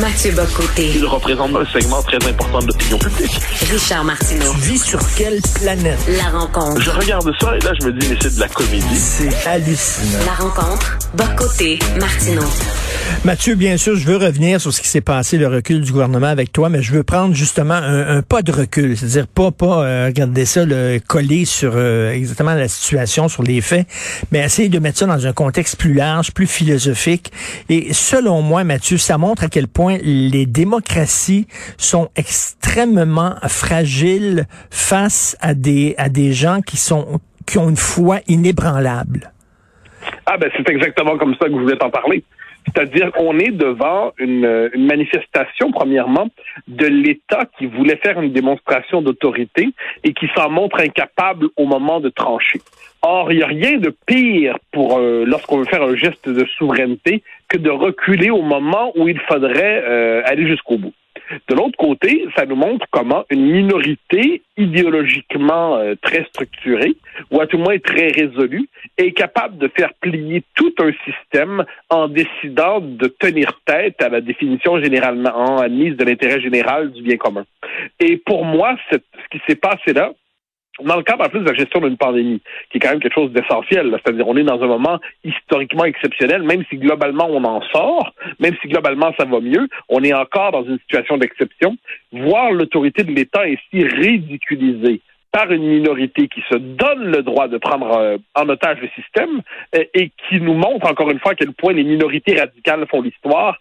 Mathieu Bocoté. Il représente un segment très important de l'opinion publique. Richard Martineau. Tu vis sur quelle planète? La rencontre. Je regarde ça et là, je me dis, mais c'est de la comédie. C'est hallucinant. La rencontre. Bocoté. Martineau. Mathieu, bien sûr, je veux revenir sur ce qui s'est passé, le recul du gouvernement avec toi, mais je veux prendre justement un, un pas de recul, c'est-à-dire pas pas euh, regarder ça, le, coller sur euh, exactement la situation, sur les faits, mais essayer de mettre ça dans un contexte plus large, plus philosophique. Et selon moi, Mathieu, ça montre à quel point les démocraties sont extrêmement fragiles face à des à des gens qui sont qui ont une foi inébranlable. Ah ben c'est exactement comme ça que je voulais t'en parler. C'est-à-dire qu'on est devant une, manifestation, premièrement, de l'État qui voulait faire une démonstration d'autorité et qui s'en montre incapable au moment de trancher. Or, il n'y a rien de pire pour euh, lorsqu'on veut faire un geste de souveraineté que de reculer au moment où il faudrait euh, aller jusqu'au bout. De l'autre côté, ça nous montre comment une minorité idéologiquement euh, très structurée, ou à tout le moins très résolue, est capable de faire plier tout un système en décidant de tenir tête à la définition généralement admise de l'intérêt général du bien commun. Et pour moi, ce qui s'est passé là, dans le cadre en plus de la gestion d'une pandémie, qui est quand même quelque chose d'essentiel, c'est-à-dire on est dans un moment historiquement exceptionnel, même si globalement on en sort, même si globalement ça va mieux, on est encore dans une situation d'exception. Voir l'autorité de l'État ainsi ridiculisée par une minorité qui se donne le droit de prendre euh, en otage le système euh, et qui nous montre encore une fois à quel point les minorités radicales font l'histoire,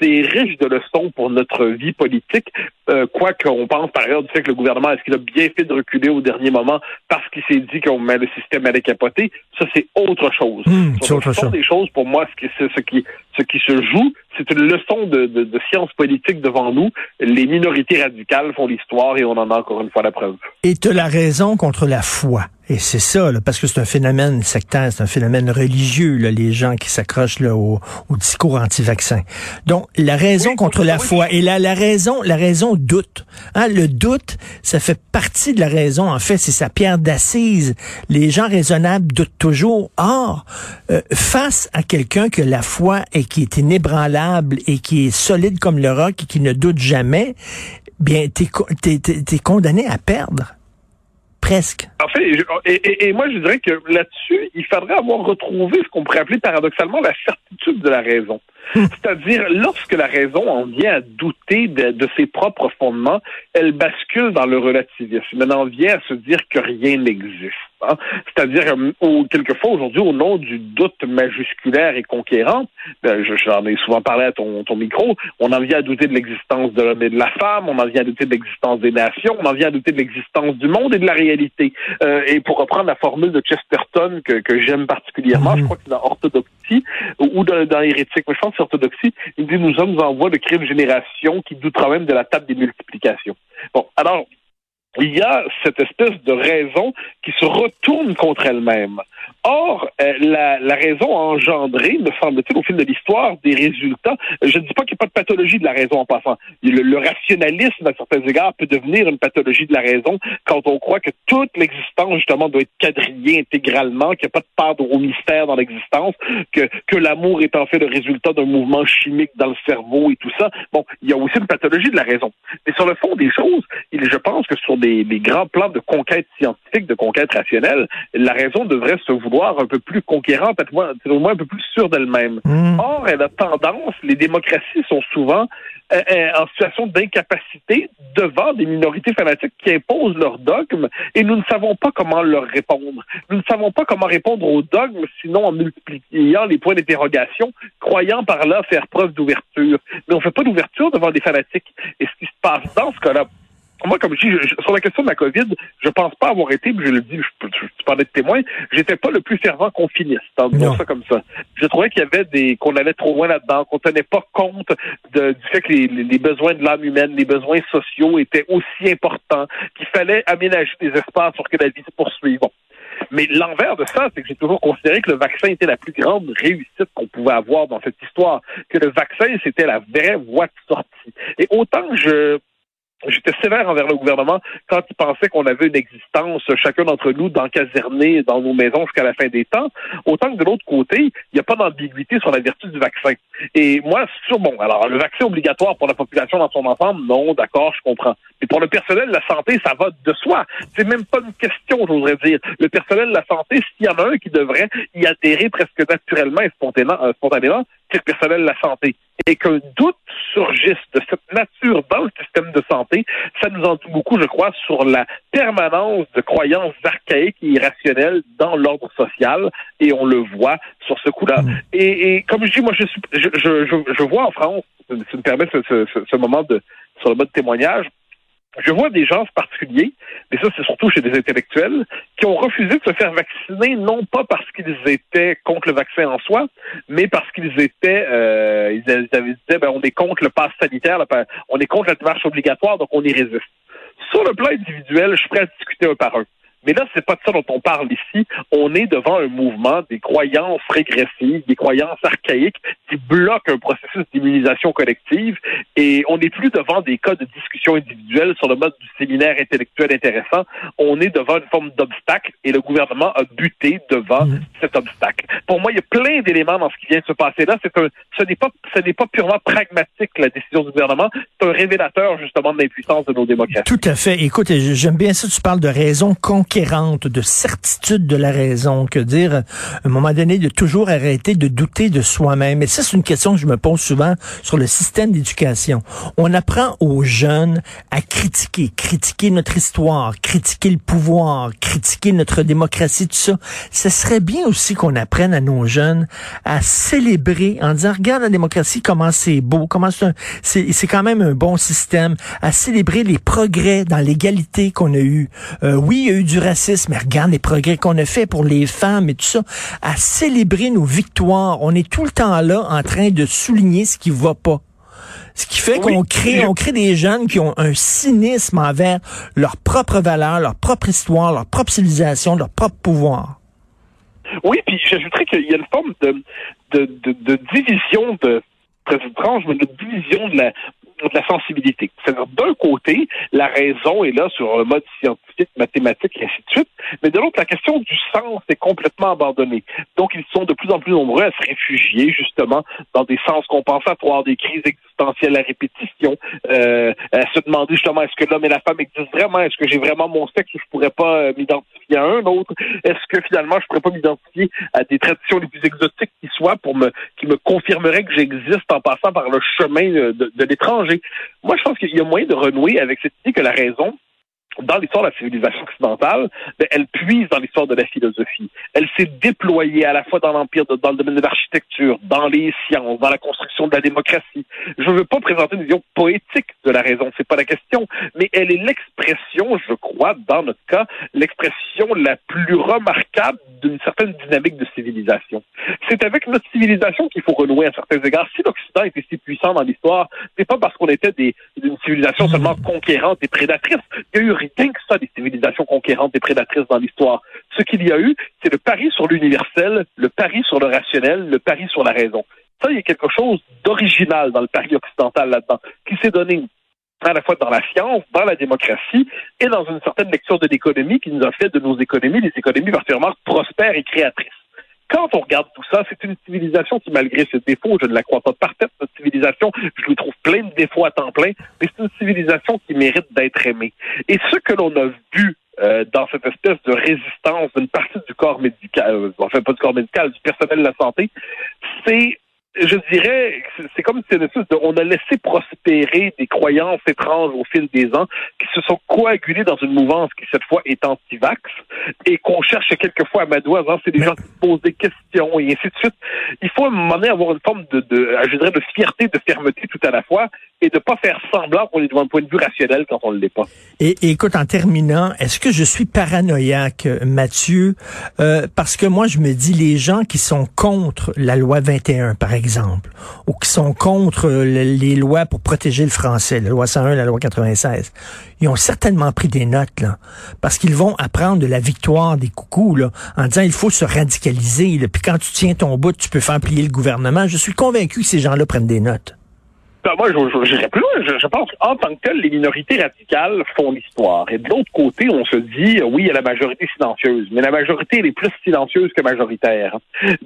c'est riche de leçons pour notre vie politique, euh, quoi qu'on pense par ailleurs du fait que le gouvernement, est-ce qu'il a bien fait de reculer au dernier moment parce qu'il s'est dit qu'on met le système allait capoter, ça c'est autre chose. Mmh, c'est autre ce sont chose. des choses pour moi, ce qui, ce qui, ce qui se joue, c'est une leçon de, de, de science politique devant nous. Les minorités radicales font l'histoire et on en a encore une fois la preuve. Et tu as la raison contre la foi. Et c'est ça, là, parce que c'est un phénomène sectaire, c'est un phénomène religieux, là, les gens qui s'accrochent là, au, au discours anti-vaccin. Donc, la raison Oui, contre la oui. foi. Et la, la raison, la raison doute. Hein, le doute, ça fait partie de la raison. En fait, c'est sa pierre d'assise. Les gens raisonnables doutent toujours. Or, euh, face à quelqu'un que la foi et qui est inébranlable et qui est solide comme le roc et qui ne doute jamais, bien, t'es, t'es condamné à perdre. Presque. En fait, et, et- et moi je dirais que là-dessus, il faudrait avoir retrouvé ce qu'on pourrait appeler paradoxalement la certitude de la raison. C'est-à-dire, lorsque la raison en vient à douter de, de ses propres fondements, elle bascule dans le relativisme. Elle en vient à se dire que rien n'existe. hein. C'est-à-dire, euh, au- quelquefois aujourd'hui, au nom du doute majusculaire et conquérant, ben, je- j'en ai souvent parlé à ton, ton micro, on en vient à douter de l'existence de l'homme et de la femme, on en vient à douter de l'existence des nations, on en vient à douter de l'existence du monde et de la réalité. Euh, et pour reprendre la formule de Chesterton que, que j'aime particulièrement, je crois que c'est dans Orthodoxie ou dans, dans Hérétique, mais je pense que c'est Orthodoxie, il dit nous sommes en voie de créer une génération qui doutera même de la table des multiplications. Bon, alors, il y a cette espèce de raison qui se retourne contre elle-même. Or, euh, la, la, raison a engendré, me semble-t-il, au fil de l'histoire, des résultats. Je ne dis pas qu'il n'y a pas de pathologie de la raison en passant. Le, le, rationalisme, à certains égards, peut devenir une pathologie de la raison quand on croit que toute l'existence, justement, doit être quadrillée intégralement, qu'il n'y a pas de part au mystère dans l'existence, que, que l'amour est en fait le résultat d'un mouvement chimique dans le cerveau et tout ça. Bon, il y a aussi une pathologie de la raison. Mais sur le fond des choses, il, je pense que sur des, des grands plans de conquête scientifique, de conquête rationnelle, la raison devrait se vouloir un peu plus conquérante, au moins un peu plus sûre d'elle-même. Hmm. Or, elle a tendance, les démocraties sont souvent euh, euh, en situation d'incapacité devant des minorités fanatiques qui imposent leurs dogmes et nous ne savons pas comment leur répondre. Nous ne savons pas comment répondre aux dogmes sinon en multipliant les points d'interrogation, croyant par là faire preuve d'ouverture. Mais on ne fait pas d'ouverture devant des fanatiques. Et ce qui se passe dans ce cas-là, moi, comme je dis, sur la question de la COVID, je pense pas avoir été, je le dis, je peux, je peux témoin, j'étais pas le plus fervent confiniste, en disant ça comme ça. Je trouvais qu'il y avait des, qu'on allait trop loin là-dedans, qu'on tenait pas compte de, du fait que les, les besoins de l'âme humaine, les besoins sociaux étaient aussi importants, qu'il fallait aménager des espaces pour que la vie se poursuive. Mais l'envers de ça, c'est que j'ai toujours considéré que le vaccin était la plus grande réussite qu'on pouvait avoir dans cette histoire, que le vaccin, c'était la vraie voie de sortie. Et autant que je J'étais sévère envers le gouvernement quand il pensait qu'on avait une existence, chacun d'entre nous, d'encaserner dans nos maisons jusqu'à la fin des temps. Autant que de l'autre côté, il n'y a pas d'ambiguïté sur la vertu du vaccin. Et moi, sur bon, alors le vaccin obligatoire pour la population dans son ensemble, non, d'accord, je comprends. Mais pour le personnel de la santé, ça va de soi. C'est même pas une question, j'oserais dire. Le personnel de la santé, s'il y en a un qui devrait y adhérer presque naturellement et spontanément, euh, spontanément c'est le personnel de la santé et qu'un doute surgisse de cette nature dans le système de santé, ça nous en dit beaucoup, je crois, sur la permanence de croyances archaïques et irrationnelles dans l'ordre social, et on le voit sur ce coup-là. Mm. Et, comme je dis, moi, je, suis, je, je, je, vois en France, si me permet ce, ce, ce moment de sur le mode témoignage, je vois des gens particuliers, mais ça c'est surtout chez des intellectuels, qui ont refusé de se faire vacciner, non pas parce qu'ils étaient contre le vaccin en soi, mais parce qu'ils étaient, euh, ils avaient dit, ben, on est contre le pass sanitaire, on est contre la démarche obligatoire, donc on y résiste. Sur le plan individuel, je suis prêt à discuter un par un. Mais là, c'est pas de ça dont on parle ici. On est devant un mouvement des croyances régressives, des croyances archaïques qui bloquent un processus d'immunisation collective et on n'est plus devant des cas de discussion individuelle sur le mode du séminaire intellectuel intéressant. On est devant une forme d'obstacle et le gouvernement a buté devant mmh. cet obstacle. Pour moi, il y a plein d'éléments dans ce qui vient de se passer là. C'est un, ce n'est pas, ce n'est pas purement pragmatique la décision du gouvernement. C'est un révélateur justement de l'impuissance de nos démocraties. Tout à fait. Écoute, j'aime bien ça. Tu parles de raison concrète de certitude de la raison, que dire, un moment donné, de toujours arrêter de douter de soi-même. Et ça, c'est une question que je me pose souvent sur le système d'éducation. On apprend aux jeunes à critiquer, critiquer notre histoire, critiquer le pouvoir, critiquer notre démocratie, tout ça. Ce serait bien aussi qu'on apprenne à nos jeunes à célébrer en disant, regarde la démocratie, comment c'est beau, comment c'est, c'est quand même un bon système, à célébrer les progrès dans l'égalité qu'on a eu. Euh, oui, il y a eu du racisme, mais regarde les progrès qu'on a fait pour les femmes et tout ça, à célébrer nos victoires. On est tout le temps là en train de souligner ce qui va pas. Ce qui fait qu'on crée, on crée des jeunes qui ont un cynisme envers leurs propres valeurs, leur propre histoire, leur propre civilisation, leur propre pouvoir. Oui, puis j'ajouterais qu'il y a une forme de, de, de, de division de très étrange, mais de division de la, de la sensibilité. C'est-à-dire, d'un côté, la raison est là sur le mode scientifique, mathématique et ainsi de suite, mais de l'autre, la question du sens est complètement abandonnée. Donc, ils sont de plus en plus nombreux à se réfugier, justement, dans des sens compensatoires, des crises existentielles à répétition, euh, à se demander, justement, est-ce que l'homme et la femme existent vraiment? Est-ce que j'ai vraiment mon sexe ou je pourrais pas euh, m'identifier à un autre? Est-ce que, finalement, je pourrais pas m'identifier à des traditions les plus exotiques qui soient pour me, qui me confirmeraient que j'existe en passant par le chemin de, de l'étranger? Moi, je pense qu'il y a moyen de renouer avec cette idée que la raison, dans l'histoire de la civilisation occidentale, ben, elle puise dans l'histoire de la philosophie. Elle s'est déployée à la fois dans l'empire, dans le domaine de l'architecture, dans les sciences, dans la construction de la démocratie. Je ne veux pas présenter une vision poétique de la raison, c'est pas la question, mais elle est l'expression, je crois, dans notre cas, l'expression la plus remarquable d'une certaine dynamique de civilisation. C'est avec notre civilisation qu'il faut renouer à certains égards. Si l'Occident était si puissant dans l'histoire, c'est pas parce qu'on était des, une civilisation seulement conquérante et prédatrice. Il y a eu rien que ça des civilisations conquérantes et prédatrices dans l'histoire. Ce qu'il y a eu, c'est le pari sur l'universel, le pari sur le rationnel, le pari sur la raison. Ça, il y a quelque chose d'original dans le pari occidental là-dedans, qui s'est donné à la fois dans la science, dans la démocratie et dans une certaine lecture de l'économie qui nous a fait de nos économies des économies particulièrement prospères et créatrices. Quand on regarde tout ça, c'est une civilisation qui, malgré ses défauts, je ne la crois pas parfaite, cette civilisation, je lui trouve plein de défauts à temps plein, mais c'est une civilisation qui mérite d'être aimée. Et ce que l'on a vu euh, dans cette espèce de résistance d'une partie du corps médical, euh, enfin pas du corps médical, du personnel de la santé, c'est je dirais, c'est comme si on a laissé prospérer des croyances étranges au fil des ans qui se sont coagulées dans une mouvance qui cette fois est anti-vax et qu'on cherche quelquefois à madoise. Hein, c'est des gens qui posent des questions et ainsi de suite. Il faut à un moment donné avoir une forme de, de, je dirais, de fierté, de fermeté tout à la fois et de pas faire semblant qu'on est devant un point de vue rationnel quand on ne l'est pas. Et, écoute, en terminant, est-ce que je suis paranoïaque, Mathieu, euh, parce que moi je me dis les gens qui sont contre la loi 21, par exemple, ou qui sont contre les lois pour protéger le français, la loi 101, la loi 96, ils ont certainement pris des notes là, parce qu'ils vont apprendre de la victoire des coucous là, en disant il faut se radicaliser. Là, puis quand tu tiens ton bout, tu peux faire plier le gouvernement. Je suis convaincu que ces gens-là prennent des notes. Ben, moi, je, je, plus loin. Je, pense qu'en tant que tel, les minorités radicales font l'histoire. Et de l'autre côté, on se dit, oui, il y a la majorité silencieuse, mais la majorité, elle est plus silencieuse que majoritaire.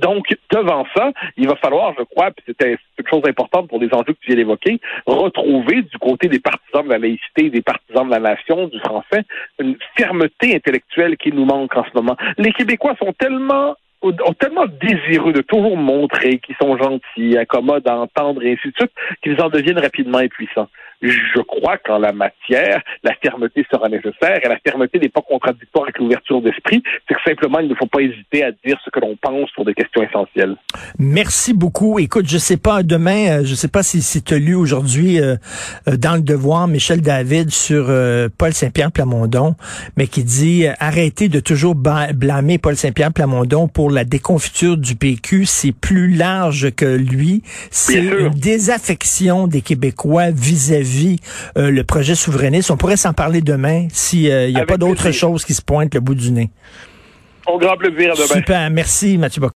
Donc, devant ça, il va falloir, je crois, puis c'était une chose importante pour les enjeux que tu viens d'évoquer, retrouver du côté des partisans de la laïcité, des partisans de la nation, du français, une fermeté intellectuelle qui nous manque en ce moment. Les Québécois sont tellement ont tellement désireux de toujours montrer qu'ils sont gentils, accommodes à entendre et ainsi de suite, qu'ils en deviennent rapidement impuissants je crois qu'en la matière, la fermeté sera nécessaire et la fermeté n'est pas contradictoire avec l'ouverture d'esprit. C'est que simplement, il ne faut pas hésiter à dire ce que l'on pense sur des questions essentielles. Merci beaucoup. Écoute, je sais pas, demain, euh, je sais pas si, si tu as lu aujourd'hui euh, euh, dans Le Devoir Michel David sur Paul Saint-Pierre Plamondon, mais qui dit arrêtez de toujours blâmer Paul Saint-Pierre Plamondon pour la déconfiture du PQ. C'est plus large que lui. C'est une désaffection des Québécois vis-à-vis vie euh, le projet souverainiste. On pourrait s'en parler demain s'il euh, n'y a pas d'autre chose qui se pointe le bout du nez. Au grand plaisir demain. Super. Merci, Mathieu